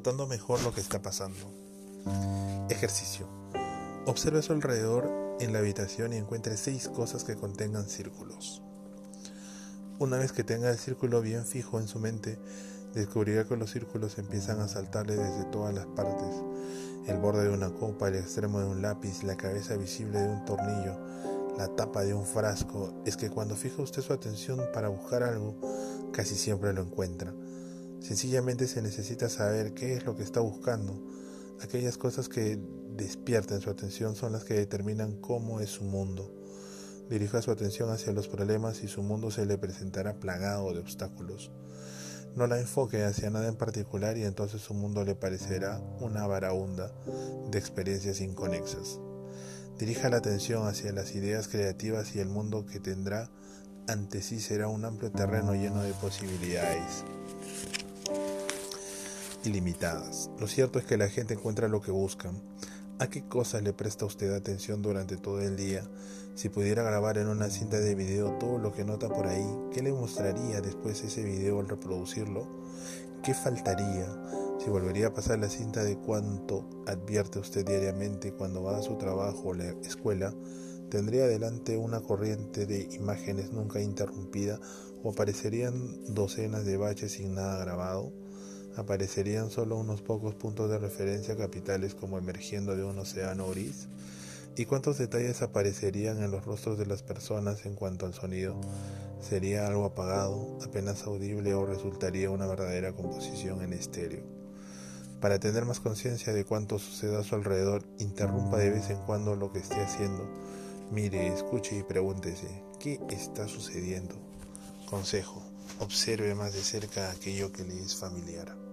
Notando mejor lo que está pasando. Ejercicio. Observe su alrededor en la habitación y encuentre seis cosas que contengan círculos. Una vez que tenga el círculo bien fijo en su mente, descubrirá que los círculos empiezan a saltarle desde todas las partes. El borde de una copa, el extremo de un lápiz, la cabeza visible de un tornillo, la tapa de un frasco. Es que cuando fija usted su atención para buscar algo, casi siempre lo encuentra. Sencillamente se necesita saber qué es lo que está buscando. Aquellas cosas que despierten su atención son las que determinan cómo es su mundo. Dirija su atención hacia los problemas y su mundo se le presentará plagado de obstáculos. No la enfoque hacia nada en particular y entonces su mundo le parecerá una varaunda de experiencias inconexas. Dirija la atención hacia las ideas creativas y el mundo que tendrá ante sí será un amplio terreno lleno de posibilidades ilimitadas. Lo cierto es que la gente encuentra lo que buscan. ¿A qué cosas le presta usted atención durante todo el día? Si pudiera grabar en una cinta de video todo lo que nota por ahí, ¿qué le mostraría después ese video al reproducirlo? ¿Qué faltaría? Si volvería a pasar la cinta de cuánto advierte usted diariamente cuando va a su trabajo o la escuela, tendría delante una corriente de imágenes nunca interrumpida o aparecerían docenas de baches sin nada grabado aparecerían solo unos pocos puntos de referencia capitales como emergiendo de un océano gris? ¿Y cuántos detalles aparecerían en los rostros de las personas en cuanto al sonido? ¿Sería algo apagado, apenas audible o resultaría una verdadera composición en estéreo? Para tener más conciencia de cuánto sucede a su alrededor, interrumpa de vez en cuando lo que esté haciendo. Mire, escuche y pregúntese, ¿qué está sucediendo? Consejo, observe más de cerca aquello que le es familiar.